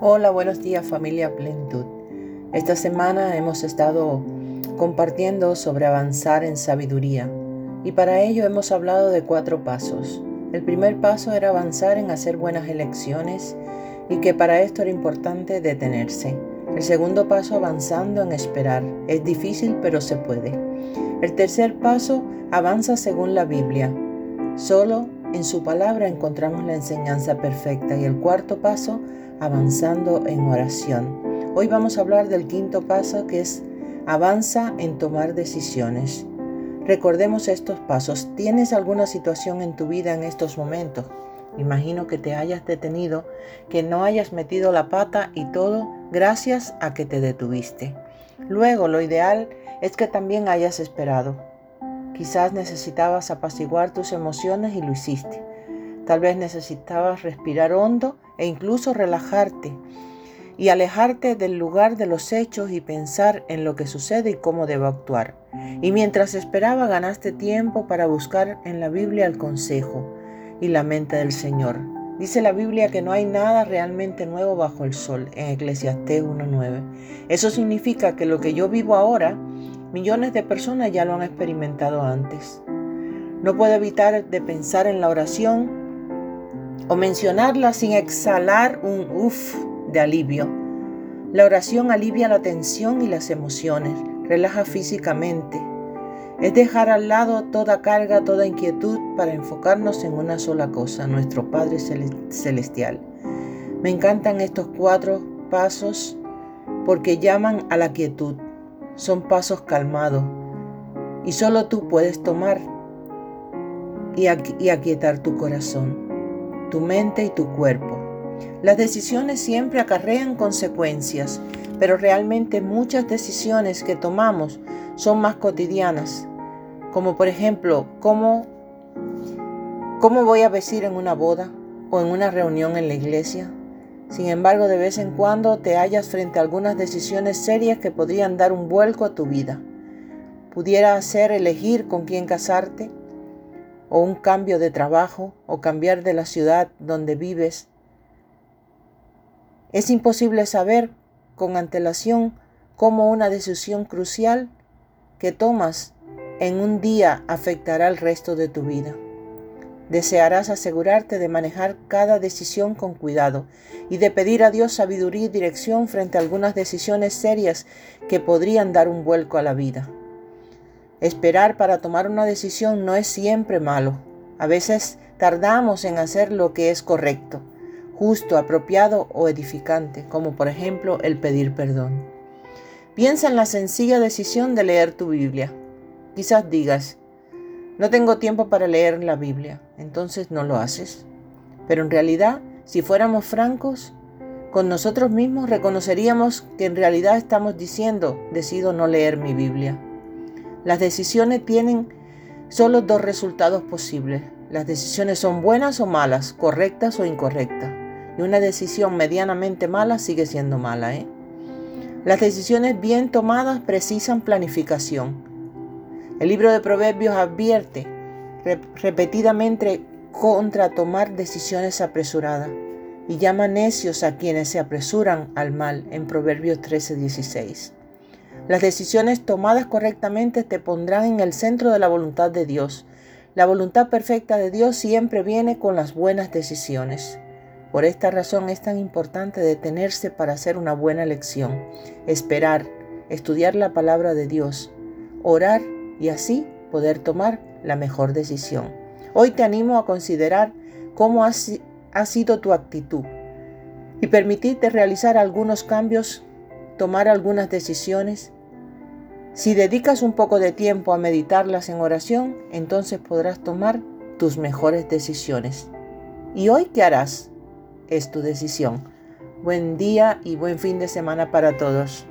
Hola, buenos días familia Plenitud. Esta semana hemos estado compartiendo sobre avanzar en sabiduría y para ello hemos hablado de cuatro pasos. El primer paso era avanzar en hacer buenas elecciones y que para esto era importante detenerse. El segundo paso avanzando en esperar. Es difícil pero se puede. El tercer paso avanza según la Biblia. Solo en su palabra encontramos la enseñanza perfecta. Y el cuarto paso avanzando en oración. Hoy vamos a hablar del quinto paso que es avanza en tomar decisiones. Recordemos estos pasos. ¿Tienes alguna situación en tu vida en estos momentos? Imagino que te hayas detenido, que no hayas metido la pata y todo gracias a que te detuviste. Luego, lo ideal es que también hayas esperado. Quizás necesitabas apaciguar tus emociones y lo hiciste. Tal vez necesitabas respirar hondo e incluso relajarte y alejarte del lugar de los hechos y pensar en lo que sucede y cómo debo actuar. Y mientras esperaba ganaste tiempo para buscar en la Biblia el consejo y la mente del Señor. Dice la Biblia que no hay nada realmente nuevo bajo el sol en Eclesiastés 1.9. Eso significa que lo que yo vivo ahora, millones de personas ya lo han experimentado antes. No puedo evitar de pensar en la oración o mencionarla sin exhalar un uff de alivio. La oración alivia la tensión y las emociones, relaja físicamente. Es dejar al lado toda carga, toda inquietud para enfocarnos en una sola cosa, nuestro Padre Celestial. Me encantan estos cuatro pasos porque llaman a la quietud. Son pasos calmados y solo tú puedes tomar y aquietar tu corazón tu mente y tu cuerpo. Las decisiones siempre acarrean consecuencias, pero realmente muchas decisiones que tomamos son más cotidianas, como por ejemplo, ¿cómo, cómo voy a vestir en una boda o en una reunión en la iglesia? Sin embargo, de vez en cuando te hallas frente a algunas decisiones serias que podrían dar un vuelco a tu vida. Pudiera ser elegir con quién casarte, o un cambio de trabajo o cambiar de la ciudad donde vives. Es imposible saber con antelación cómo una decisión crucial que tomas en un día afectará el resto de tu vida. Desearás asegurarte de manejar cada decisión con cuidado y de pedir a Dios sabiduría y dirección frente a algunas decisiones serias que podrían dar un vuelco a la vida. Esperar para tomar una decisión no es siempre malo. A veces tardamos en hacer lo que es correcto, justo, apropiado o edificante, como por ejemplo el pedir perdón. Piensa en la sencilla decisión de leer tu Biblia. Quizás digas, no tengo tiempo para leer la Biblia, entonces no lo haces. Pero en realidad, si fuéramos francos, con nosotros mismos reconoceríamos que en realidad estamos diciendo, decido no leer mi Biblia. Las decisiones tienen solo dos resultados posibles. Las decisiones son buenas o malas, correctas o incorrectas. Y una decisión medianamente mala sigue siendo mala. ¿eh? Las decisiones bien tomadas precisan planificación. El libro de Proverbios advierte repetidamente contra tomar decisiones apresuradas y llama necios a quienes se apresuran al mal en Proverbios 13:16. Las decisiones tomadas correctamente te pondrán en el centro de la voluntad de Dios. La voluntad perfecta de Dios siempre viene con las buenas decisiones. Por esta razón es tan importante detenerse para hacer una buena elección, esperar, estudiar la palabra de Dios, orar y así poder tomar la mejor decisión. Hoy te animo a considerar cómo ha, ha sido tu actitud y permitirte realizar algunos cambios, tomar algunas decisiones si dedicas un poco de tiempo a meditarlas en oración, entonces podrás tomar tus mejores decisiones. ¿Y hoy qué harás? Es tu decisión. Buen día y buen fin de semana para todos.